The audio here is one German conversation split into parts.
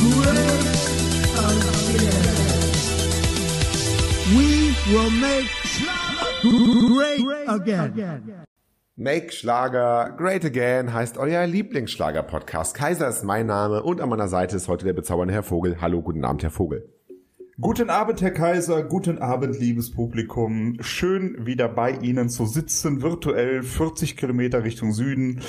We will make great again. Make Schlager Great Again heißt euer Lieblingsschlager-Podcast. Kaiser ist mein Name und an meiner Seite ist heute der bezaubernde Herr Vogel. Hallo, guten Abend, Herr Vogel. Guten Abend, Herr Kaiser. Guten Abend, liebes Publikum. Schön wieder bei Ihnen zu sitzen, virtuell 40 Kilometer Richtung Süden.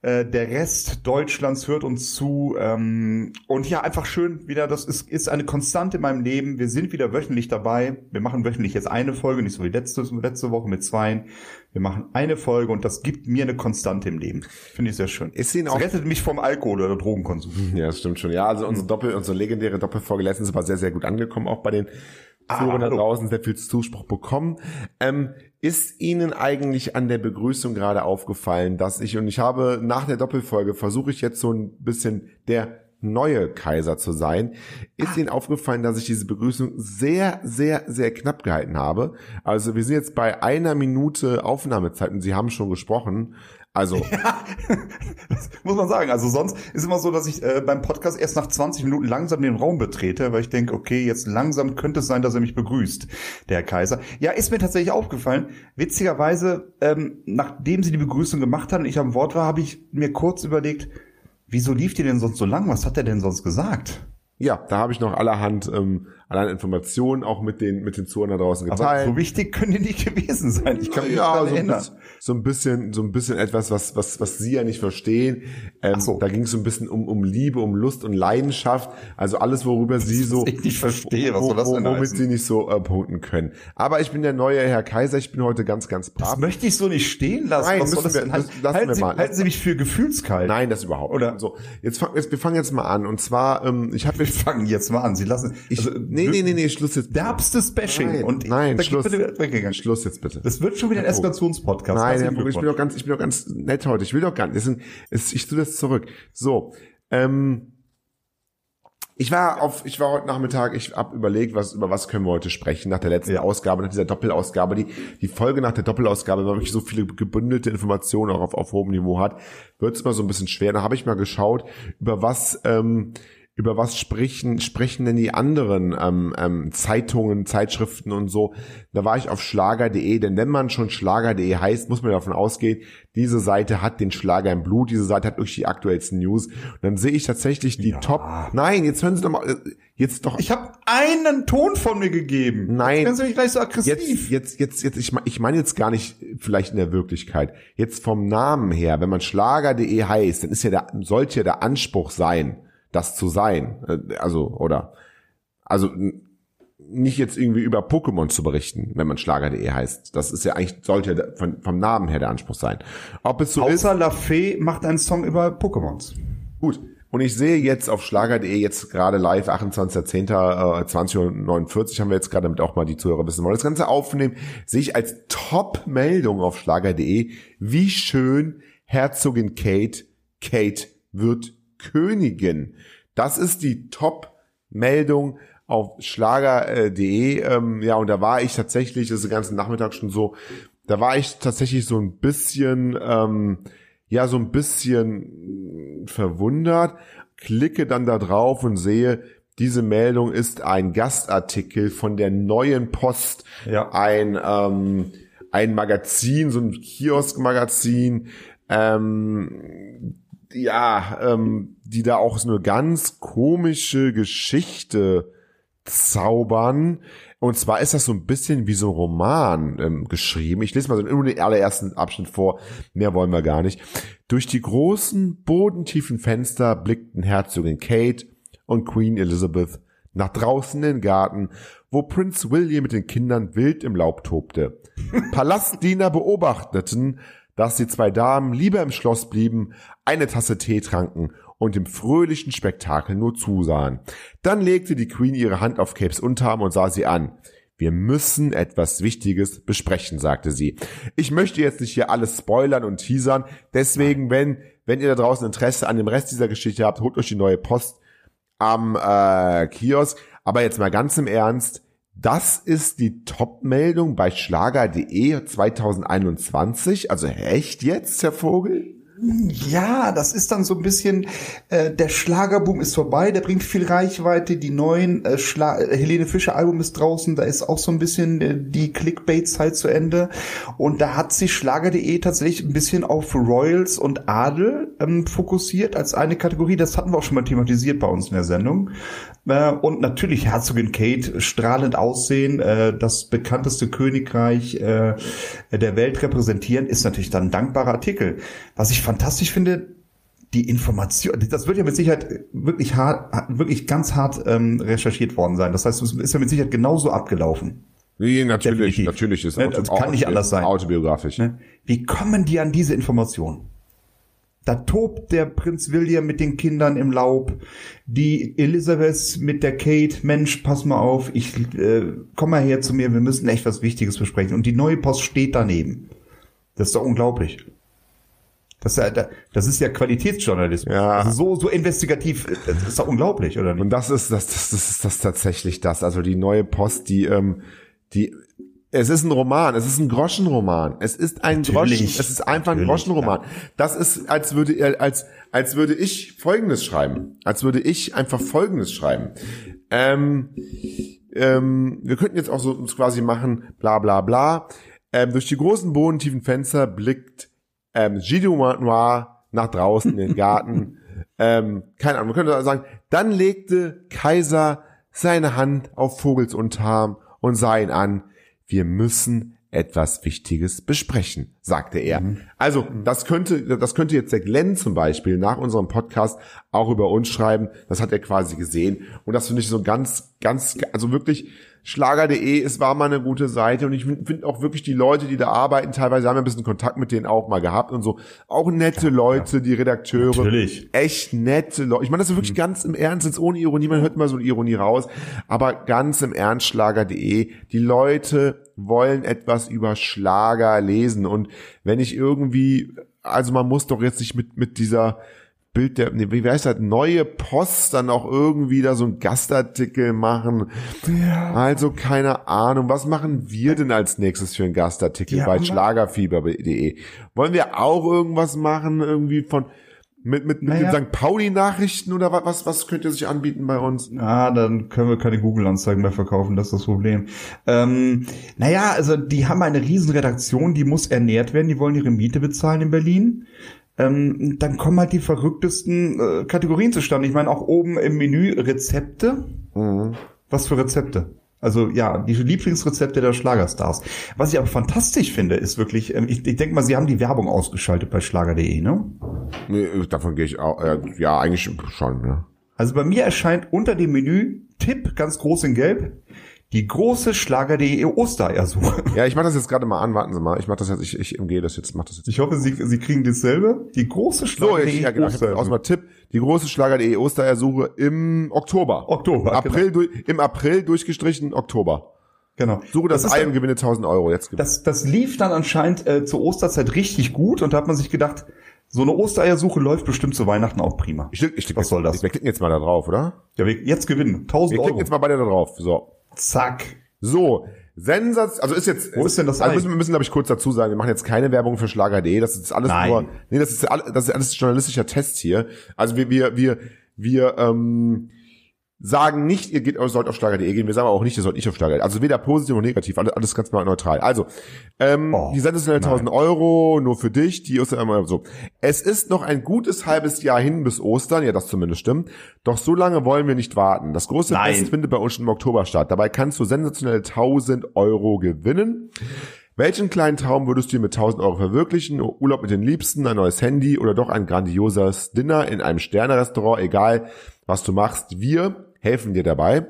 Äh, der Rest Deutschlands hört uns zu. Ähm, und ja, einfach schön wieder. Das ist, ist eine Konstante in meinem Leben. Wir sind wieder wöchentlich dabei. Wir machen wöchentlich jetzt eine Folge, nicht so wie letzte, letzte Woche mit zwei. Wir machen eine Folge und das gibt mir eine Konstante im Leben. Finde ich sehr schön. Ist Ihnen Das auch rettet mich vom Alkohol oder Drogenkonsum. Ja, das stimmt schon. Ja, also unsere Doppel, unsere legendäre Doppelfolge letztens war sehr, sehr gut angekommen, auch bei den Führern da hallo. draußen, sehr viel Zuspruch bekommen. Ähm, ist Ihnen eigentlich an der Begrüßung gerade aufgefallen, dass ich, und ich habe nach der Doppelfolge, versuche ich jetzt so ein bisschen der neue Kaiser zu sein, ist Ihnen aufgefallen, dass ich diese Begrüßung sehr, sehr, sehr knapp gehalten habe. Also wir sind jetzt bei einer Minute Aufnahmezeit und Sie haben schon gesprochen. Also Das muss man sagen. Also sonst ist immer so, dass ich äh, beim Podcast erst nach 20 Minuten langsam den Raum betrete, weil ich denke, okay, jetzt langsam könnte es sein, dass er mich begrüßt, der Kaiser. Ja, ist mir tatsächlich aufgefallen. Witzigerweise, ähm, nachdem sie die Begrüßung gemacht hat und ich am Wort war, habe ich mir kurz überlegt, wieso lief die denn sonst so lang? Was hat er denn sonst gesagt? Ja, da habe ich noch allerhand, ähm, allerhand Informationen auch mit den mit den Zuhörern da draußen Aber geteilt. so wichtig können die nicht gewesen sein. Ich kann mich ja, nicht so erinnern. bisschen, so ein bisschen, so ein bisschen etwas, was was was Sie ja nicht verstehen. Ähm, so. Da ging es so ein bisschen um um Liebe, um Lust und Leidenschaft. Also alles, worüber Sie so, ich nicht verstehe, was wo- das wo- womit heißen? Sie nicht so äh, punkten können. Aber ich bin der neue Herr Kaiser. Ich bin heute ganz, ganz brav. Das möchte ich so nicht stehen lassen. Nein, Was müssen das wir- das lassen halten, wir Sie, mal. halten Sie mich für gefühlskalt? Nein, das überhaupt. Oder- so. Jetzt, fang, jetzt wir fangen jetzt mal an. Und zwar, ähm, ich habe Wir fangen jetzt mal an. Sie lassen. ich, also, nee, nee, nee, nee, Schluss jetzt. Derbstes Bashing. Nein, und nein, Schluss. Bitte weggegangen. Schluss jetzt bitte. Das wird schon wieder ein. Eskalationspodcast. Nein, Herr Vogel, ich bin doch ganz, ich bin doch ganz nett heute. Ich will doch gar nicht. Sind, es, ich tue das zurück. So, ähm, ich war auf, ich war heute Nachmittag, ich habe überlegt, was, über was können wir heute sprechen nach der letzten Ja. Ausgabe, nach dieser Doppelausgabe. Die, die Folge nach der Doppelausgabe, weil wirklich so viele gebündelte Informationen auch auf, auf hohem Niveau hat, wird es immer so ein bisschen schwer. Da habe ich mal geschaut, über was, ähm, über was sprechen, sprechen denn die anderen ähm, ähm, Zeitungen, Zeitschriften und so. Da war ich auf schlager.de, denn wenn man schon schlager.de heißt, muss man davon ausgehen, diese Seite hat den Schlager im Blut, diese Seite hat wirklich die aktuellsten News. Und dann sehe ich tatsächlich die Top. Nein, jetzt hören Sie doch mal, äh, jetzt doch. Ich habe einen Ton von mir gegeben. Nein. Jetzt werden Sie mich gleich so Jetzt, aggressiv. jetzt, jetzt, jetzt, ich, mein- ich meine jetzt gar nicht vielleicht in der Wirklichkeit. Jetzt vom Namen her, wenn man Schlager.de heißt, dann ist ja der, sollte ja der Anspruch sein, das zu sein. Äh, Also, oder, also, nicht jetzt irgendwie über Pokémon zu berichten, wenn man Schlager.de heißt. Das ist ja eigentlich, sollte ja von, vom Namen her der Anspruch sein. Ob es so ist, Außer La Fee macht einen Song über Pokémons. Gut. Und ich sehe jetzt auf schlager.de jetzt gerade live, 28.10., äh, 20.49 haben wir jetzt gerade, damit auch mal die Zuhörer wissen wollen, das Ganze aufnehmen, sehe ich als Top-Meldung auf schlager.de, wie schön Herzogin Kate, Kate wird Königin. Das ist die Top-Meldung auf schlager.de. Ähm, ja, und da war ich tatsächlich, das ist den ganzen Nachmittag schon so, da war ich tatsächlich so ein bisschen, ähm, ja, so ein bisschen verwundert, klicke dann da drauf und sehe, diese Meldung ist ein Gastartikel von der Neuen Post, Ja. ein, ähm, ein Magazin, so ein Kiosk-Magazin, ähm, ja, ähm, die da auch so eine ganz komische Geschichte zaubern. Und zwar ist das so ein bisschen wie so ein Roman ähm, geschrieben. Ich lese mal so nur den allerersten Abschnitt vor. Mehr wollen wir gar nicht. Durch die großen, bodentiefen Fenster blickten Herzogin Kate und Queen Elizabeth nach draußen in den Garten, wo Prinz William mit den Kindern wild im Laub tobte. Palastdiener beobachteten, dass die zwei Damen lieber im Schloss blieben, eine Tasse Tee tranken und dem fröhlichen Spektakel nur zusahen. Dann legte die Queen ihre Hand auf Capes Unterarm und sah sie an. Wir müssen etwas Wichtiges besprechen, sagte sie. Ich möchte jetzt nicht hier alles spoilern und teasern, deswegen, wenn, wenn ihr da draußen Interesse an dem Rest dieser Geschichte habt, holt euch die neue Post am äh, Kiosk. Aber jetzt mal ganz im Ernst, das ist die Top-Meldung bei Schlager.de 2021. Also echt jetzt, Herr Vogel? Ja, das ist dann so ein bisschen, äh, der Schlagerboom ist vorbei, der bringt viel Reichweite, die neuen äh, Schla äh, Helene Fischer Album ist draußen, da ist auch so ein bisschen äh, die Clickbait-Zeit zu Ende und da hat sich Schlager.de tatsächlich ein bisschen auf Royals und Adel ähm, fokussiert als eine Kategorie, das hatten wir auch schon mal thematisiert bei uns in der Sendung äh, und natürlich Herzogin Kate, strahlend aussehen, äh, das bekannteste Königreich äh, der Welt repräsentieren, ist natürlich dann ein dankbarer Artikel. Was ich fantastisch finde, die Information, das wird ja mit Sicherheit wirklich hart, wirklich ganz hart ähm, recherchiert worden sein. Das heißt, es ist ja mit Sicherheit genauso abgelaufen. Nee, natürlich, Definitiv. natürlich ist Ne, das kann nicht anders sein. autobiografisch. Ne? Wie kommen die an diese Informationen? Da tobt der Prinz William mit den Kindern im Laub, die Elizabeth mit der Kate, Mensch, pass mal auf, ich äh, komm mal her zu mir, wir müssen echt was Wichtiges besprechen. Und die neue Post steht daneben. Das ist doch unglaublich. Das ist ja, das ist ja Qualitätsjournalismus. Ja. Also so, so investigativ, das ist doch unglaublich, oder nicht? Und das ist das, das, das ist das tatsächlich das. Also die neue Post, die, ähm, die, es ist ein Roman, es ist ein Groschenroman. Es ist ein Natürlich. Groschen, es ist einfach ein Groschenroman. Das ist, als würde als, als würde ich Folgendes schreiben. Als würde ich einfach Folgendes schreiben. Ähm, ähm, wir könnten jetzt auch so uns quasi machen, bla bla bla. Ähm, durch die großen bodentiefen Fenster blickt ähm, Gilles Noir nach draußen in den Garten. ähm, keine Ahnung, man könnte sagen, dann legte Kaiser seine Hand auf Vogels Unterarm und sah ihn an. Wir müssen etwas Wichtiges besprechen, sagte er. Also, das könnte, das könnte jetzt der Glenn zum Beispiel nach unserem Podcast auch über uns schreiben. Das hat er quasi gesehen. Und das finde ich so ganz, ganz, also wirklich, Schlager.de, es war mal eine gute Seite und ich finde auch wirklich die Leute, die da arbeiten, teilweise haben wir ein bisschen Kontakt mit denen auch mal gehabt und so. Auch nette Leute, die Redakteure. Natürlich. Echt nette Leute. Ich meine, das ist wirklich ganz im Ernst, jetzt ohne Ironie, man hört immer so eine Ironie raus, aber ganz im Ernst Schlager.de, die Leute wollen etwas über Schlager lesen und wenn ich irgendwie, also man muss doch jetzt nicht mit, mit dieser Bild der, nee, wie heißt das, neue Post dann auch irgendwie da so ein Gastartikel machen. Also keine Ahnung, was machen wir denn als nächstes für einen Gastartikel Ja, bei schlagerfieber.de? Wollen wir auch irgendwas machen irgendwie von mit mit, mit Naja. den St. Pauli Nachrichten oder wa- was was könnt ihr sich anbieten bei uns? Ah, dann können wir keine Google-Anzeigen mehr verkaufen, das ist das Problem. Ähm, naja, also die haben eine riesen Redaktion, die muss ernährt werden, die wollen ihre Miete bezahlen in Berlin. Ähm, dann kommen halt die verrücktesten äh, Kategorien zustande. Ich meine, auch oben im Menü Rezepte. Was für Rezepte? Also ja, die Lieblingsrezepte der Schlagerstars. Was ich aber fantastisch finde, ist wirklich, ähm, ich, ich denke mal, sie haben die Werbung ausgeschaltet bei schlager.de, ne? Nee, davon gehe ich auch äh, ja eigentlich schon, ne? Also bei mir erscheint unter dem Menü Tipp, ganz groß in Gelb, die große Schlager.de Ostereiersuche. Ja, ich mache das jetzt gerade mal an, warten Sie mal. Ich mache das jetzt, ich, ich umgehe das jetzt, mach das jetzt. Ich hoffe, Sie, Sie kriegen dasselbe. Die große So, Schlager.de ich, ja, genau, hab aus mal Tipp. Die große Schlager.de Osterersuche im Oktober. Oktober, April, du, Im April durchgestrichen Oktober. Genau. Suche das, ist Ei und gewinne 1000 Euro. Jetzt. Das, das lief dann anscheinend äh, zur Osterzeit richtig gut und da hat man sich gedacht, so eine Ostereiersuche läuft bestimmt zu Weihnachten auch prima. Ich, ich, ich, Was soll das? Wir klicken jetzt mal da drauf, oder? Ja, wir jetzt gewinnen. 1000 Wir Euro. klicken jetzt mal beide da drauf. So. Zack. So. Sensats, also ist jetzt. Wo ist denn das Also müssen, wir müssen, glaube ich, kurz dazu sagen, wir machen jetzt keine Werbung für Schlager.de. Das ist alles Nein. nur, nee, das ist, all- das ist alles journalistischer Test hier. Also wir, wir, wir, wir, ähm, sagen nicht, ihr geht, ihr sollt auf Schlager.de gehen. Wir sagen aber auch nicht, ihr sollt nicht auf Schlager.de. Also weder positiv noch negativ, alles, alles ganz mal neutral. Also, ähm, Oh, die sensationelle 1000 Euro, nur für dich, die ist immer so. Es ist noch ein gutes halbes Jahr hin bis Ostern, ja, das zumindest stimmt. Doch so lange wollen wir nicht warten. Das große Nein. Fest findet bei uns schon im Oktober statt. Dabei kannst du sensationelle 1000 Euro gewinnen. Welchen kleinen Traum würdest du dir mit 1000 Euro verwirklichen? Urlaub mit den Liebsten, ein neues Handy oder doch ein grandioses Dinner in einem Sternerestaurant, egal was du machst. Wir helfen dir dabei.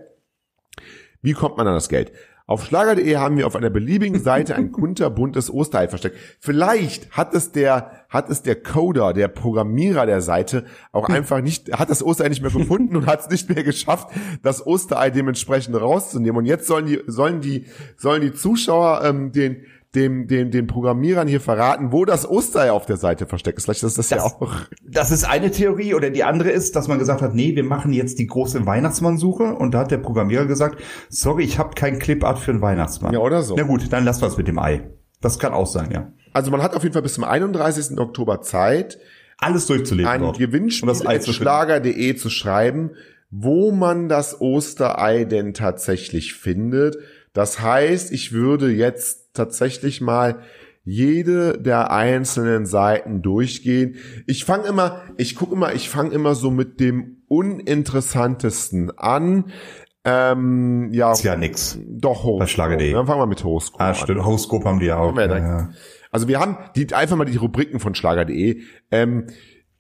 Wie kommt man an das Geld? Auf schlager.de haben wir auf einer beliebigen Seite ein kunterbuntes Osterei versteckt. Vielleicht hat es der, hat es der Coder, der Programmierer der Seite auch einfach nicht, hat das Osterei nicht mehr gefunden und hat es nicht mehr geschafft, das Osterei dementsprechend rauszunehmen. Und jetzt sollen die, sollen die, sollen die Zuschauer ähm, den, dem, dem, den Programmierern hier verraten, wo das Osterei auf der Seite versteckt ist. Vielleicht ist das, das ja auch. Das ist eine Theorie oder die andere ist, dass man gesagt hat, nee, wir machen jetzt die große Weihnachtsmannsuche und da hat der Programmierer gesagt, sorry, ich habe kein Clipart für einen Weihnachtsmann. Ja, oder so. Na gut, dann lass was mit dem Ei. Das kann auch sein, ja. Also man hat auf jeden Fall bis zum 31. Oktober Zeit, Alles durchzuleben ein dort. Gewinnspiel Und das schlager.de zu schreiben, wo man das Osterei denn tatsächlich findet. Das heißt, ich würde jetzt tatsächlich mal jede der einzelnen Seiten durchgehen. Ich fange immer, ich gucke immer, ich fange immer so mit dem uninteressantesten an. Ähm, ja, Ist ja nix. doch Horoskop. Dann fangen wir mit Horoskop Ah, an. stimmt. Horoskop haben die ja auch. Ja, ja. Also wir haben die einfach mal die Rubriken von Schlager.de. Ähm,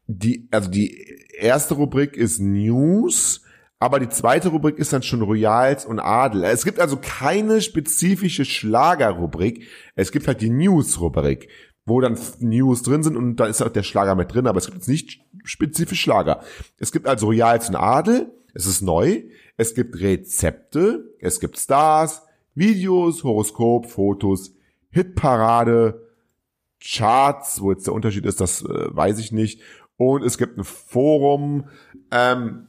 die, also die erste Rubrik ist News, aber die zweite Rubrik ist dann schon Royals und Adel. Es gibt also keine spezifische Schlagerrubrik. Es gibt halt die News-Rubrik, wo dann News drin sind und da ist auch der Schlager mit drin, aber es gibt jetzt nicht spezifisch Schlager. Es gibt also Royals und Adel. Es ist neu. Es gibt Rezepte. Es gibt Stars, Videos, Horoskop, Fotos, Hitparade, Charts, wo jetzt der Unterschied ist, das äh, weiß ich nicht. Und es gibt ein Forum. Ähm,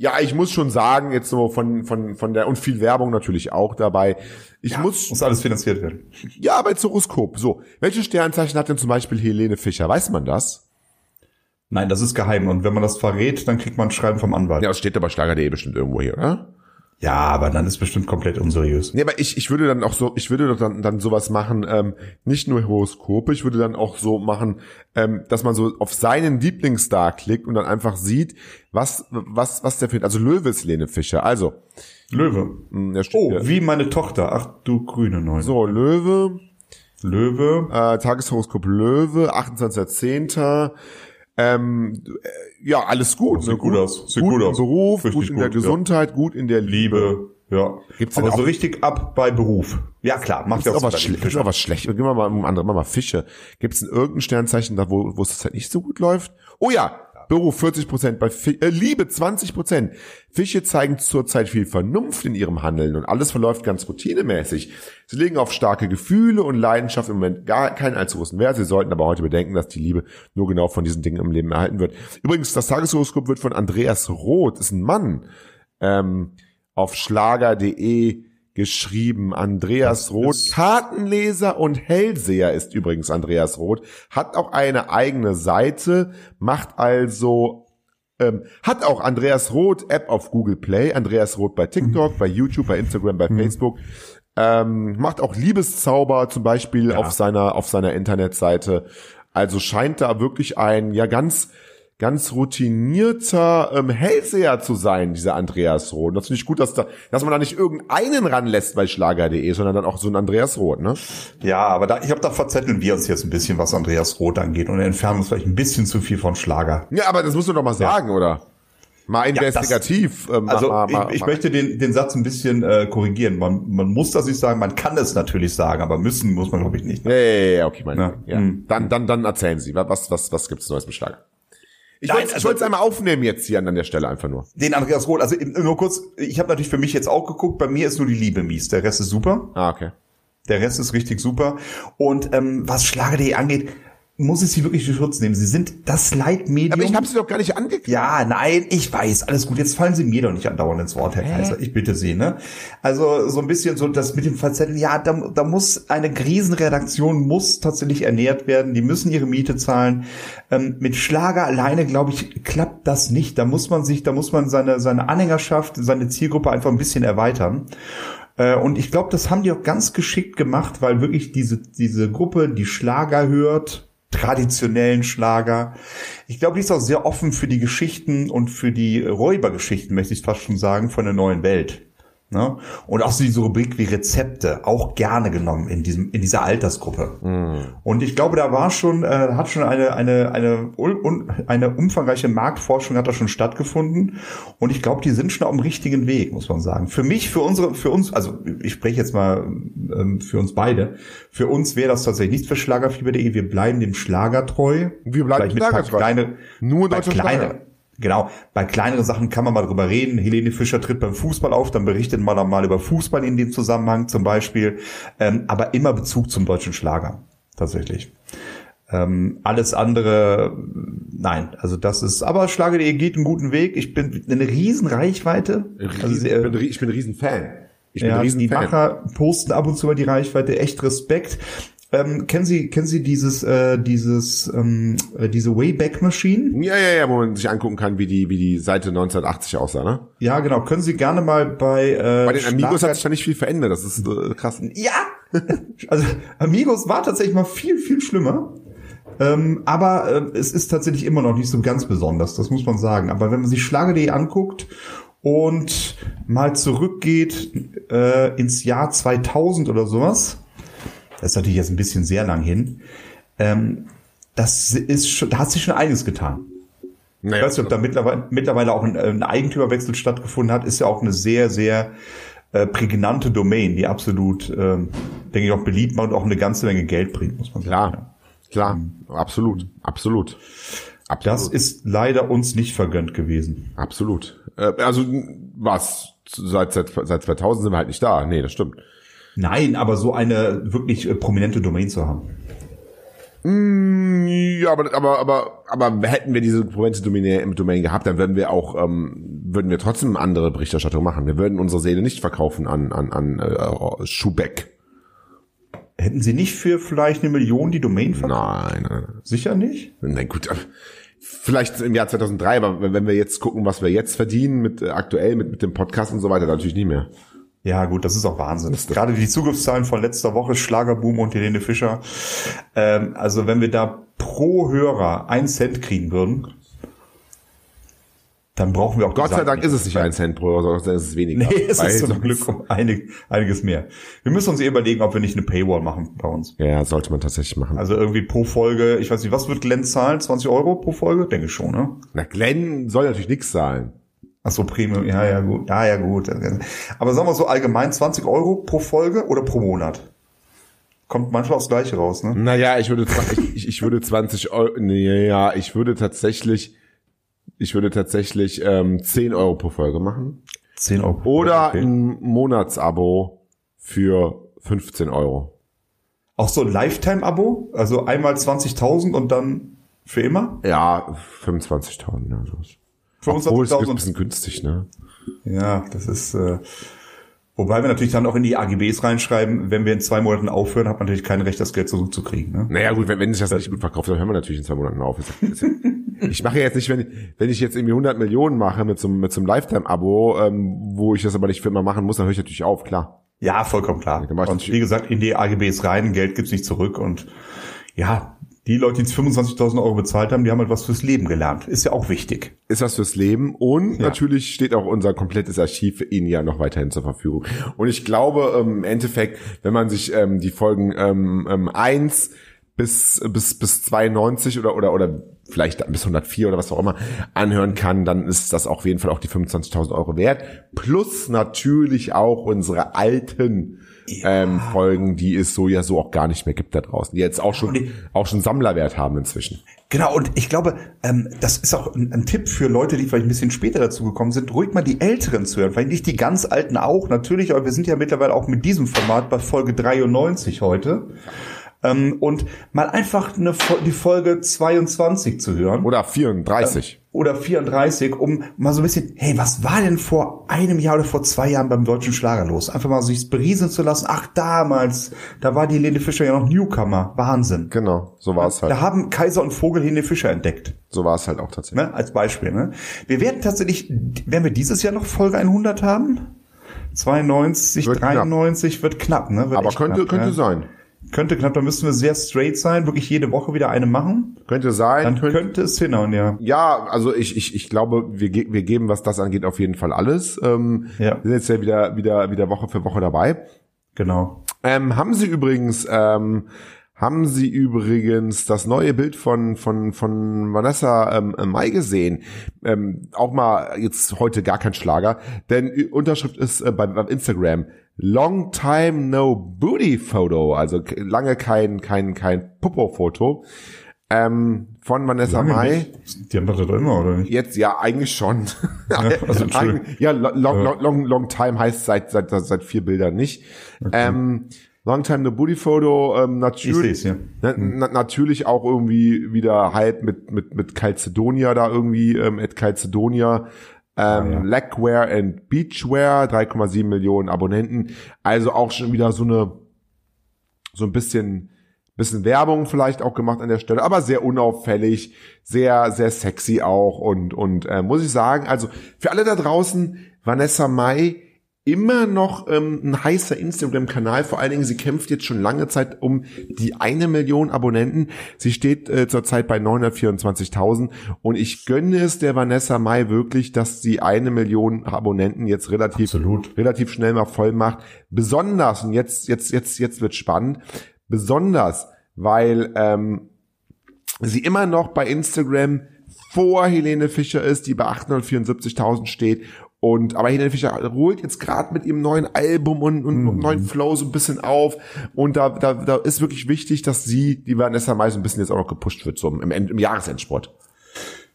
ja, ich muss schon sagen, jetzt so von, von, von der, und viel Werbung natürlich auch dabei. Ich muss, Muss alles finanziert werden. ja, aber jetzt Horoskop. So, welche Sternzeichen hat denn zum Beispiel Helene Fischer? Weiß man das? Nein, das ist geheim. Und wenn man das verrät, dann kriegt man ein Schreiben vom Anwalt. Ja, das steht aber Schlager.de bestimmt irgendwo hier, oder? Ja, aber dann ist bestimmt komplett unseriös. Nee, aber ich, ich würde dann auch so, ich würde dann, dann sowas machen, ähm, nicht nur Horoskope, ich würde dann auch so machen, ähm, dass man so auf seinen Lieblingsstar klickt und dann einfach sieht, was, was, was der findet. Also Löwe ist Lene Fischer. Also, Löwe. mh, steht Oh, hier. wie meine Tochter. Ach du grüne Neune. so, Löwe, Löwe. äh, Tageshoroskop Löwe, 28.10. Ähm, äh, ja, alles gut. Sieht ne? gut aus, sieht gut gut im aus. Beruf, Richtig gut in der gut, ja. Gesundheit, gut in der Liebe. Liebe. Ja. Gibt's aber so richtig ab bei Beruf. Ja, klar. Macht ja auch was super, schlecht. die Ist auch was schlecht. Gehen wir mal um andere, mal Fische. Gibt es denn irgendein Sternzeichen, da wo, wo es halt nicht so gut läuft? Oh ja, Beruf 40 Prozent, bei Fi äh, Liebe 20 Prozent. Fische zeigen zurzeit viel Vernunft in ihrem Handeln und alles verläuft ganz routinemäßig. Sie legen auf starke Gefühle und Leidenschaft im Moment gar keinen allzu großen Wert. Sie sollten aber heute bedenken, dass die Liebe nur genau von diesen Dingen im Leben erhalten wird. Übrigens, das Tageshoroskop wird von Andreas Roth, ist ein Mann, ähm, auf schlager.de geschrieben. Andreas Roth, Kartenleser und Hellseher ist übrigens Andreas Roth, hat auch eine eigene Seite, macht also ähm, hat auch Andreas Roth App auf Google Play, Andreas Roth bei TikTok, bei YouTube, bei Instagram, bei Facebook, ähm, macht auch Liebeszauber zum Beispiel auf seiner auf seiner Internetseite. Also scheint da wirklich ein ja ganz ganz routinierter ähm, Hellseher zu sein, dieser Andreas Roth. Das finde ich gut, dass da, dass man da nicht irgendeinen ranlässt bei Schlager.de, sondern dann auch so ein Andreas Roth, ne? Ja, aber da, ich glaube, da verzetteln wir uns jetzt ein bisschen, was Andreas Roth angeht und entfernen uns vielleicht ein bisschen zu viel von Schlager. Ja, aber das musst du doch mal sagen, oder? Mal investigativ. ähm, Also mal, mal, ich, ich mal. möchte den, den Satz ein bisschen äh, korrigieren. Man, man muss das nicht sagen, man kann es natürlich sagen, aber müssen muss man, glaube ich, nicht. Ja, ja, ja, okay, mein Ja. ja. Hm. Dann, dann, dann erzählen Sie, was, was, was gibt's Neues mit Schlager? Ich wollte ich also- es einmal aufnehmen jetzt hier an der Stelle einfach nur. Den Andreas Roth, also nur kurz, ich habe natürlich für mich jetzt auch geguckt, bei mir ist nur die Liebe mies, der Rest ist super. Ah, okay. Der Rest ist richtig super. Und ähm, was Schlager.de angeht, muss ich sie wirklich in Schutz nehmen. Sie sind das Leitmedium. Aber ich habe Sie doch gar nicht angeklickt. Ja, nein, ich weiß, alles gut. Jetzt fallen Sie mir doch nicht andauernd ins Wort, Herr Kaiser. Ich bitte Sie, ne? Also so ein bisschen so das mit dem Verzetteln. Ja, da, da muss eine Krisenredaktion muss tatsächlich ernährt werden. Die müssen ihre Miete zahlen. Ähm, mit Schlager alleine, glaube ich, klappt das nicht. Da muss man sich, da muss man seine seine Anhängerschaft, seine Zielgruppe einfach ein bisschen erweitern. Äh, Und ich glaube, das haben die auch ganz geschickt gemacht, weil wirklich diese, diese Gruppe, die Schlager hört, traditionellen Schlager. Ich glaube, die ist auch sehr offen für die Geschichten und für die Räubergeschichten, möchte ich fast schon sagen, von der neuen Welt. Ne? Und auch so diese Rubrik wie Rezepte auch gerne genommen in diesem in dieser Altersgruppe. Mm. Und ich glaube, da war schon äh, hat schon eine eine eine un, eine umfangreiche Marktforschung hat da schon stattgefunden. Und ich glaube, die sind schon auf dem richtigen Weg, muss man sagen. Für mich, für unsere, für uns, also ich spreche jetzt mal ähm, für uns beide. Für uns wäre das tatsächlich nichts für Schlagerfieber.de. Wir bleiben dem Schlager treu. Wir bleiben paar schlagertreu. kleine, Nur bei deutscher kleine, Schlager. Genau, bei kleineren Sachen kann man mal drüber reden. Helene Fischer tritt beim Fußball auf, dann berichtet man dann mal über Fußball in dem Zusammenhang zum Beispiel. Ähm, aber immer Bezug zum deutschen Schlager, tatsächlich. Ähm, alles andere, nein, also das ist, aber Schlager.de geht einen guten Weg. Ich bin eine riesen Reichweite. Also, Riesen, äh, ich, bin, ri- ich bin ein Riesenfan. Ich bin ja, ein die Riesenfan. Macher posten ab und zu mal die Reichweite, echt Respekt. Ähm, kennen Sie, kennen Sie dieses, äh, dieses, ähm, äh, diese Wayback Machine? Ja, ja, ja, wo man sich angucken kann, wie die, wie die Seite 1980 aussah, ne? Ja, genau. Können Sie gerne mal bei, äh, Bei den Amigos hat sich da nicht viel verändert, das ist äh, krass. Ja! also Amigos war tatsächlich mal viel, viel schlimmer. Ähm, aber äh, es ist tatsächlich immer noch nicht so ganz besonders, das muss man sagen. Aber wenn man sich Schlager.de anguckt und mal zurückgeht äh, ins Jahr 2000 oder sowas, das ist natürlich jetzt ein bisschen sehr lang hin, ähm, das ist schon, da hat sich schon einiges getan. Ich Naja, weiß nicht, ob da mittlerweile, mittlerweile auch ein, ein Eigentümerwechsel stattgefunden hat, ist ja auch eine sehr, sehr äh, prägnante Domain, die absolut, ähm, denke ich, auch beliebt macht und auch eine ganze Menge Geld bringt, muss man sagen. klar, klar, absolut, absolut. Absolut. Das ist leider uns nicht vergönnt gewesen. Absolut. Äh, also was? Seit, seit, seit 2000 sind wir halt nicht da. Nee, das stimmt. Nein, aber so eine wirklich äh, prominente Domain zu haben. Ja, aber, aber, aber, aber hätten wir diese provinzielle Domain, Domain gehabt, dann würden wir auch, ähm, würden wir trotzdem andere Berichterstattung machen. Wir würden unsere Seele nicht verkaufen an, an, an äh, Schubeck. Hätten Sie nicht für vielleicht eine Million die Domain verkauft? Nein, nein, nein. Sicher nicht? Na gut, vielleicht im Jahr 2003, aber wenn wir jetzt gucken, was wir jetzt verdienen mit äh, aktuell mit mit dem Podcast und so weiter, dann natürlich nicht mehr. Ja, gut, das ist auch Wahnsinn. Gerade die Zugriffszahlen von letzter Woche, Schlagerboom und Helene Fischer. Ähm, also wenn wir da pro Hörer ein Cent kriegen würden, dann brauchen wir auch Gott sei Dank ist es nicht ein Cent pro Euro, sondern es ist weniger. Nee, es ist zum Glück um einig, einiges mehr. Wir müssen uns eh überlegen, ob wir nicht eine Paywall machen bei uns. Ja, sollte man tatsächlich machen. Also irgendwie pro Folge, ich weiß nicht, was wird Glenn zahlen? 20 Euro pro Folge? Denke ich schon, ne? Na, Glenn soll natürlich nichts zahlen. Ach so, Premium, ja, ja, gut, ja, ja, gut. Aber sagen wir so allgemein 20 Euro pro Folge oder pro Monat? Kommt manchmal aufs Gleiche raus, ne? Naja, ich würde, ich, ich- würde 20 Euro, nee, ja, ich würde tatsächlich, ich würde tatsächlich ähm, 10 Euro pro Folge machen. 10 Euro. pro Oder okay. ein Monatsabo für 15 Euro. Auch so ein Lifetime-Abo? Also einmal 20.000 und dann für immer? Ja, 25.000, ja, sowas. Obwohl, es ist ein 25.000. bisschen günstig, ne? Ja, das ist, äh, wobei wir natürlich dann auch in die AGBs reinschreiben, wenn wir in zwei Monaten aufhören, hat man natürlich kein Recht, das Geld zurückzukriegen. Ne? Naja, gut, wenn, wenn sich das nicht gut verkauft, dann hören wir natürlich in zwei Monaten auf. Ich mache jetzt nicht, wenn, wenn ich jetzt irgendwie 100 Millionen mache mit so, einem- mit so einem Lifetime-Abo, ähm, wo ich das aber nicht für immer machen muss, dann höre ich natürlich auf, klar. Ja, vollkommen klar. Und wie gesagt, in die AGBs rein, Geld gibt's nicht zurück und ja, die Leute, die jetzt 25.000 Euro bezahlt haben, die haben halt was fürs Leben gelernt. Ist ja auch wichtig. Ist was fürs Leben und Ja. natürlich steht auch unser komplettes Archiv für ihn ja noch weiterhin zur Verfügung. Und ich glaube, ähm, im Endeffekt, wenn man sich ähm, die Folgen ähm, ähm, 1 bis, bis, bis 92 oder, oder, oder vielleicht bis 104 oder was auch immer anhören kann, dann ist das auf jeden Fall auch die 25.000 Euro wert. Plus natürlich auch unsere alten ähm, Folgen, die es so ja so auch gar nicht mehr gibt da draußen, die jetzt auch schon, auch schon Sammlerwert haben inzwischen. Genau, und ich glaube, ähm, das ist auch ein, ein Tipp für Leute, die vielleicht ein bisschen später dazu gekommen sind, ruhig mal die Älteren zu hören. Vielleicht nicht die ganz Alten auch, natürlich, aber wir sind ja mittlerweile auch mit diesem Format bei Folge 93 heute. Ähm, und mal einfach eine, die Folge 22 zu hören. Oder 34. oder 34, um mal so ein bisschen, hey, was war denn vor einem Jahr oder vor zwei Jahren beim deutschen Schlager los? Einfach mal sich berieseln zu lassen. Ach, damals, da war die Helene Fischer ja noch Newcomer. Wahnsinn. Genau, so war es halt. Da haben Kaiser und Vogel Helene Fischer entdeckt. So war es halt auch tatsächlich. Ne? Als Beispiel. Ne? Wir werden tatsächlich, werden wir dieses Jahr noch Folge 100 haben? 92, Wird knapp. 93 wird knapp, ne? Wird Aber könnte, knapp, könnte ne? sein. Könnte knapp, da müssten wir sehr straight sein, wirklich jede Woche wieder eine machen. Könnte sein. Dann könnte, könnte es hinhauen, ja. ja, also ich, ich, ich glaube, wir, ge- wir geben, was das angeht, auf jeden Fall alles. Ähm, Ja. Wir sind jetzt ja wieder, wieder, wieder Woche für Woche dabei. Genau. Ähm, haben Sie übrigens, ähm, haben Sie übrigens das neue Bild von von von Vanessa ähm, Mai gesehen? Ähm, auch mal jetzt heute gar kein Schlager, denn Unterschrift ist äh, bei, bei Instagram Long time no booty photo, also lange kein kein kein Popo Foto ähm, von Vanessa Lange Mai. nicht. Die haben das doch immer, oder nicht? Jetzt ja eigentlich schon. also Entschuldigung. Eig- ja, lo- long, long, long, long time heißt seit seit seit vier Bildern nicht. Ähm, long time no booty photo. Ähm, natürlich, ja. na, na, natürlich auch irgendwie wieder halb mit mit mit Calcedonia da irgendwie ähm, at Calcedonia. Ähm, ja. Legwear and Beachwear, 3,7 Millionen Abonnenten. Also auch schon wieder so eine so ein bisschen bisschen Werbung vielleicht auch gemacht an der Stelle, aber sehr unauffällig, sehr sehr sexy auch und und äh, muss ich sagen, also für alle da draußen Vanessa Mai immer noch ähm, ein heißer Instagram-Kanal. Vor allen Dingen, sie kämpft jetzt schon lange Zeit um die eine Million Abonnenten. Sie steht äh, zurzeit bei 924.000 und ich gönne es der Vanessa Mai wirklich, dass sie eine Million Abonnenten jetzt relativ Absolut. relativ schnell mal voll macht. Besonders, und jetzt, jetzt, jetzt, jetzt wird spannend, besonders, weil ähm, sie immer noch bei Instagram vor Helene Fischer ist, die bei 874.000 steht. Und aber Helene Fischer holt jetzt gerade mit ihrem neuen Album und, und Mhm. neuen Flow so ein bisschen auf. Und da, da, da ist wirklich wichtig, dass sie, die Vanessa Mai, so ein bisschen jetzt auch noch gepusht wird, so im, im Jahresendsport.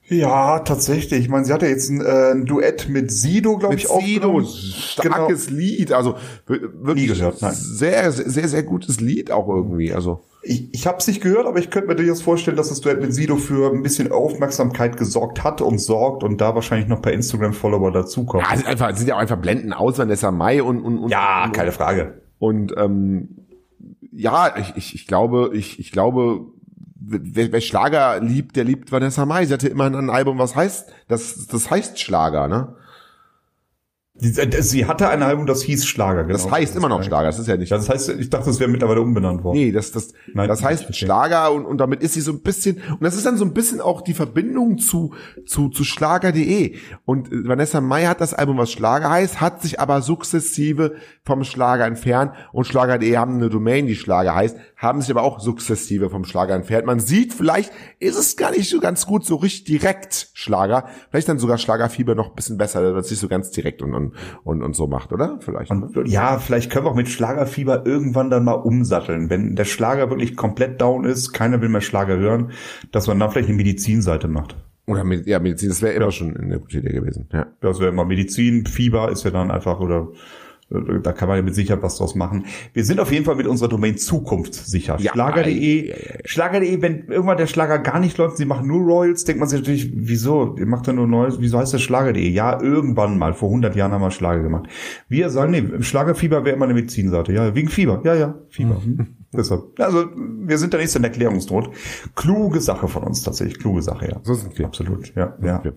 Ja, tatsächlich. Ich meine, sie hatte jetzt ein, äh, ein Duett mit Sido, glaube ich, Mit Sido, starkes Lied, also wirklich gehört, sehr, sehr, sehr, sehr gutes Lied auch irgendwie. Also Ich, ich habe es nicht gehört, aber ich könnte mir durchaus vorstellen, dass das Duett mit Sido für ein bisschen Aufmerksamkeit gesorgt hat und sorgt und da wahrscheinlich noch paar Instagram-Follower dazukommen. Ja, sind einfach, sind ja auch einfach blenden aus, Vanessa Mai und, und, und, Ja, und, keine Frage. Und ähm, ja, ich, ich, ich glaube, ich, ich glaube, wer, wer Schlager liebt, der liebt Vanessa Mai. Sie hatte immerhin ein Album, was heißt, das, das heißt Schlager, ne? Äh, Sie hatte ein Album, das hieß Schlager, genau. Das heißt immer noch Schlager, das ist ja nicht. Das heißt, ich dachte, es wäre mittlerweile umbenannt worden. Nee, das, das, Nein, das heißt okay. Schlager und, und damit ist sie so ein bisschen, und das ist dann so ein bisschen auch die Verbindung zu, zu, zu Schlager.de. Und äh, Vanessa Mai hat das Album, was Schlager heißt, hat sich aber sukzessive vom Schlager entfernt und Schlager.de haben eine Domain, die Schlager heißt, haben sich aber auch sukzessive vom Schlager entfernt. Man sieht, vielleicht ist es gar nicht so ganz gut, so richtig direkt Schlager. Vielleicht dann sogar Schlagerfieber noch ein bisschen besser, dass es sich so ganz direkt und, und, und, und so macht, oder? Vielleicht. Und ja, vielleicht können wir auch mit Schlagerfieber irgendwann dann mal umsatteln. Wenn der Schlager wirklich komplett down ist, keiner will mehr Schlager hören, dass man dann vielleicht eine Medizinseite macht. Oder mit, ja, Medizin, das wäre immer schon eine gute Idee gewesen. Ja. Das wäre immer Medizin, Fieber ist ja dann einfach oder da kann man ja mit Sicherheit was draus machen. Wir sind auf jeden Fall mit unserer Domain Zukunft sicher. Ja, Schlager.de, ja, ja, ja. Schlager.de, wenn irgendwann der Schlager gar nicht läuft, sie machen nur Royals, denkt man sich natürlich, wieso, ihr macht ja nur Neues, wieso heißt das Schlager.de? Ja, irgendwann mal, vor 100 Jahren haben wir Schlager gemacht. Wir sagen, nee, Schlagerfieber wäre immer eine Medizinseite. Ja, wegen Fieber. Ja, ja, Fieber. Mhm. Deshalb. Also, wir sind da nicht in Erklärungsnot. Kluge Sache von uns tatsächlich, kluge Sache, ja. So sind wir. Absolut, ja, ja. wir.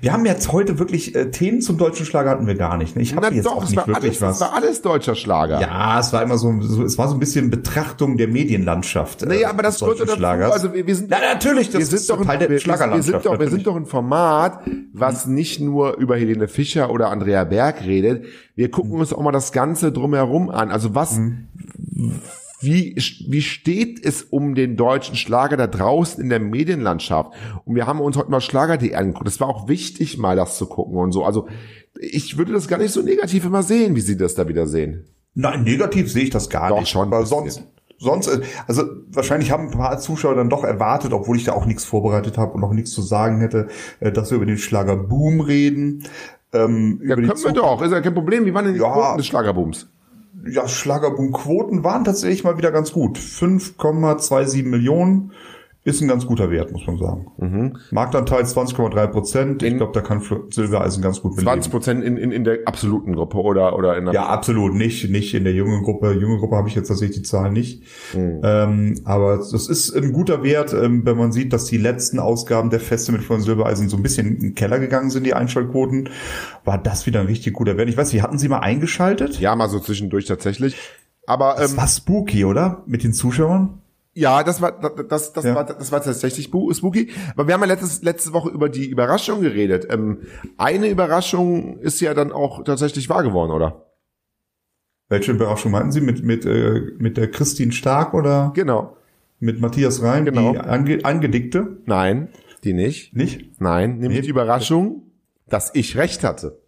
Wir haben jetzt heute wirklich äh, Themen zum deutschen Schlager hatten wir gar nicht. Ne? Ich habe jetzt doch, auch es nicht wirklich alles, es was. war alles deutscher Schlager. Ja, es war immer so, so, es war so ein bisschen Betrachtung der Medienlandschaft. äh, Naja, aber das gehört dazu. Schlagers. Also wir, wir sind, Na, natürlich, das wir sind ist doch ein, Teil der wir, wir, Schlagerlandschaft. sind doch, wir sind doch ein Format, was nicht nur über Helene Fischer oder Andrea Berg redet. Wir gucken uns auch mal das Ganze drumherum an. Also was, wie, wie steht es um den deutschen Schlager da draußen in der Medienlandschaft? Und wir haben uns heute mal Schlager.de angeguckt. Es war auch wichtig, mal das zu gucken und so. Also ich würde das gar nicht so negativ immer sehen, wie Sie das da wieder sehen. Nein, negativ sehe ich das gar Doch, nicht. schon Weil sonst, sonst, also wahrscheinlich haben ein paar Zuschauer dann doch erwartet, obwohl ich da auch nichts vorbereitet habe und noch nichts zu sagen hätte, äh, dass wir über den Schlager Boom reden. Ähm, Ja, können wir doch. Ist ja kein Problem. Wie waren denn die Ja. Quoten des Schlagerbooms? Ja, Schlagerboom-Quoten waren tatsächlich mal wieder ganz gut. 5,27 Millionen ist ein ganz guter Wert, muss man sagen. Mhm. Marktanteil 20,3 Prozent. Ich glaube, da kann Silbereisen ganz gut mit 20 Prozent in, in, in der absoluten Gruppe oder, oder in der Ja, absolut nicht, nicht in der jungen Gruppe. Junge Gruppe habe ich jetzt tatsächlich die Zahlen nicht. Mhm. Ähm, aber das ist ein guter Wert, ähm, wenn man sieht, dass die letzten Ausgaben der Feste mit Florian Silbereisen so ein bisschen in den Keller gegangen sind, die Einschaltquoten, war das wieder ein richtig guter Wert. Ich weiß, wie hatten Sie mal eingeschaltet? Ja, mal so zwischendurch tatsächlich. Aber Das ähm, war spooky, oder? Mit den Zuschauern? Ja, das war das das, Ja. war das war tatsächlich spooky. Aber wir haben ja letztes, letzte Woche über die Überraschung geredet. Ähm, eine Überraschung ist ja dann auch tatsächlich wahr geworden, oder? Welche Überraschung meinten Sie? Mit, mit, äh, mit der Christine Stark oder Genau. mit Matthias Rein? Genau. Die ange angedickte? Nein, die nicht. Nicht? Nein, nämlich Nee. die Überraschung, dass ich recht hatte.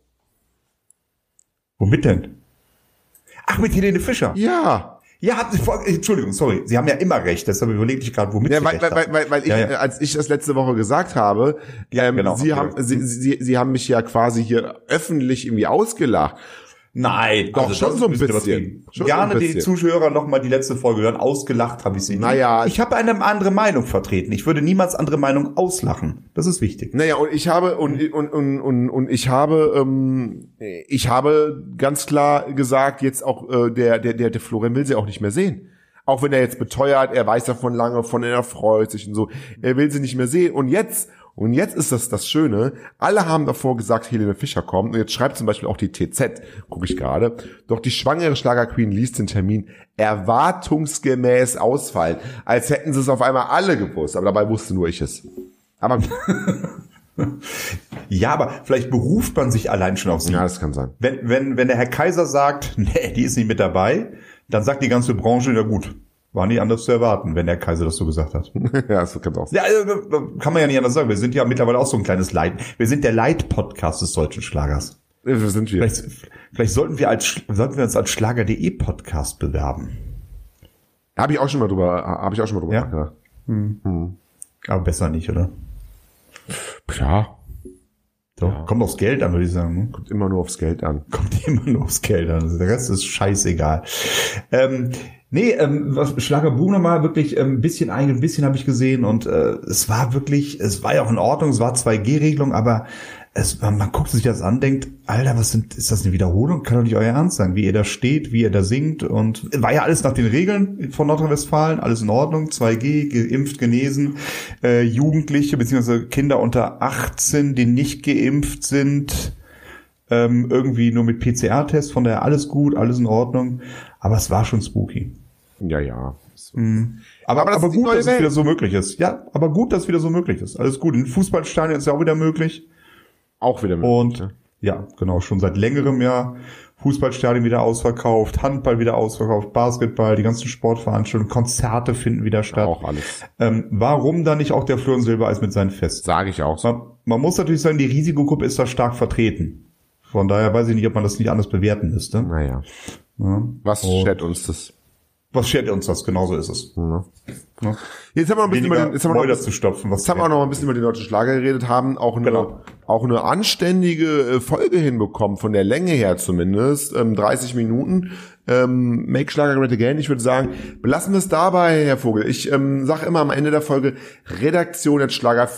Womit denn? Ach, mit Helene Fischer. Ja. Ja, hat, vor- Entschuldigung, sorry. Sie haben ja immer recht, deshalb überlegte ich gerade, womit Ja, Sie weil, recht weil, weil, weil, weil ich, Ja, ja. als ich das letzte Woche gesagt habe, Ja, ähm, genau. Sie haben, Sie, Sie, Sie haben mich ja quasi hier öffentlich irgendwie ausgelacht. Nein, Doch, schon das so ein bisschen. Schon Gerne so ein die bisschen. Zuschauer noch mal die letzte Folge hören. Ausgelacht habe ich sie. nie. Naja. ich habe eine andere Meinung vertreten. Ich würde niemals andere Meinung auslachen. Das ist wichtig. Naja, und ich habe und und und und, und ich habe ähm, ich habe ganz klar gesagt, jetzt auch äh, der der der der Florian will sie auch nicht mehr sehen. Auch wenn er jetzt beteuert, er weiß davon lange von, er freut sich und so. Er will sie nicht mehr sehen. Und jetzt, und jetzt ist das das Schöne, alle haben davor gesagt, Helene Fischer kommt. Und jetzt schreibt zum Beispiel auch die TZ, gucke ich gerade. Doch die schwangere Schlagerqueen liest den Termin erwartungsgemäß ausfallen. Als hätten sie es auf einmal alle gewusst. Aber dabei wusste nur ich es. Aber Ja, aber vielleicht beruft man sich allein schon auf sie. ja, das kann sein. Wenn, wenn, wenn der Herr Kaiser sagt, nee, die ist nicht mit dabei, dann sagt die ganze Branche, ja gut, war nicht anders zu erwarten, wenn der Kaiser das so gesagt hat. ja, das kann auch. Ja, äh, kann man ja nicht anders sagen. Wir sind ja mittlerweile auch so ein kleines Leid. Wir sind der Leid-Podcast des deutschen Schlagers. Wo sind wir? Vielleicht, vielleicht sollten wir als sollten wir uns als Schlager.de Podcast bewerben. Habe ich auch schon mal drüber, habe ich auch schon mal drüber Ja? nachgedacht. Aber besser nicht, oder? Ja, So, Kommt aufs Geld an, würde ich sagen. Ne? kommt immer nur aufs Geld an. Kommt immer nur aufs Geld an. Der Rest ist scheißegal. Ähm, nee, ähm, was Schlager Boom nochmal wirklich ähm, ein bisschen ein, ein bisschen habe ich gesehen und äh, es war wirklich, es war ja auch in Ordnung, es war 2G-Regelung, aber es, man, man guckt sich das an, denkt, Alter, was sind, ist das eine Wiederholung? Kann doch nicht euer Ernst sein, wie ihr da steht, wie ihr da singt und war ja alles nach den Regeln von Nordrhein-Westfalen, alles in Ordnung, 2G, geimpft, genesen, äh, Jugendliche beziehungsweise Kinder unter 18, die nicht geimpft sind, ähm, irgendwie nur mit PCR-Test, von daher alles gut, alles in Ordnung, aber es war schon spooky. Ja, ja. Aber, Aber aber, die gut, dass es Welt. wieder so möglich ist. Ja, aber gut, dass es wieder so möglich ist. Alles gut. In Fußballstadien ist ja auch wieder möglich. Auch wieder mit. Und ja, genau, schon seit längerem Jahr. Fußballstadien wieder ausverkauft, Handball wieder ausverkauft, Basketball, die ganzen Sportveranstaltungen, Konzerte finden wieder statt. auch alles. Ähm, warum dann nicht auch der Florian Silbereis mit seinen Fests? Sage ich auch. Man, man muss natürlich sagen, die Risikogruppe ist da stark vertreten. Von daher weiß ich nicht, ob man das nicht anders bewerten müsste. Naja. Ja. Was Und stellt uns das? Was schert uns das? Genauso ist es. Ne? Ja. Jetzt haben wir noch ein bisschen über Weniger den, jetzt haben wir noch, zu stopfen. Was haben wir auch noch ein bisschen über den deutschen Schlager geredet, haben auch eine, Genau. auch eine anständige äh, Folge hinbekommen, von der Länge her zumindest, ähm, 30 Minuten. Ähm, Make Schlager Great Again. Ich würde sagen, belassen wir es dabei, Herr Vogel. Ich ähm, sage immer am Ende der Folge Redaktion at Schlager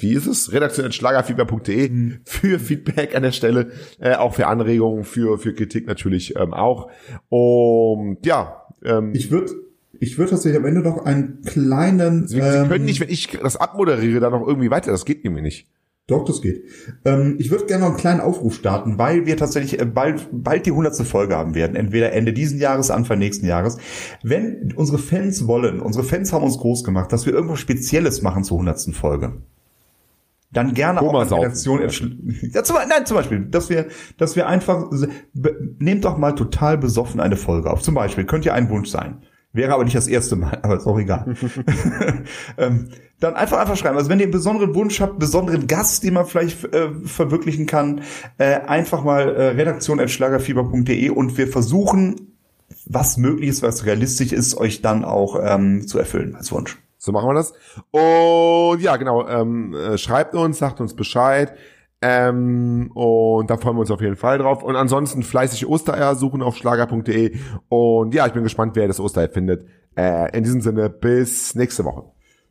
wie ist es? Redaktion schlagerfieber.de Mhm. für Feedback an der Stelle, äh, auch für Anregungen, für, für Kritik natürlich ähm, auch. Und ja, ähm, Ich würde ich würde tatsächlich am Ende noch einen kleinen. Sie, ähm, Sie können nicht, wenn ich das abmoderiere, da noch irgendwie weiter. Das geht nämlich nicht. Doch, das geht. Ähm, ich würde gerne noch einen kleinen Aufruf starten, weil wir tatsächlich äh, bald, bald die hundertste Folge haben werden. Entweder Ende diesen Jahres, Anfang nächsten Jahres. Wenn unsere Fans wollen, unsere Fans haben uns groß gemacht, dass wir irgendwas Spezielles machen zur hundertsten Folge. Dann gerne auch Komasaufen. Redaktion. entschl- Ja, zum, nein, zum Beispiel, dass wir, dass wir einfach, nehmt doch mal total besoffen eine Folge auf. Zum Beispiel, könnte ja ein Wunsch sein. Wäre aber nicht das erste Mal, aber ist auch egal. ähm, dann einfach einfach schreiben. Also wenn ihr einen besonderen Wunsch habt, besonderen Gast, den man vielleicht äh, verwirklichen kann, äh, einfach mal äh, redaktion@schlagerfieber.de und wir versuchen, was möglich ist, was realistisch ist, euch dann auch ähm, zu erfüllen als Wunsch. So machen wir das. Und ja, genau, ähm, äh, schreibt uns, sagt uns Bescheid. Ähm, und da freuen wir uns auf jeden Fall drauf. Und ansonsten fleißig Ostereier suchen auf schlager.de. Und ja, ich bin gespannt, wer das Osterei findet. Äh, in diesem Sinne, bis nächste Woche.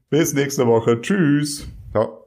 Bis nächste Woche. Tschüss. Ciao.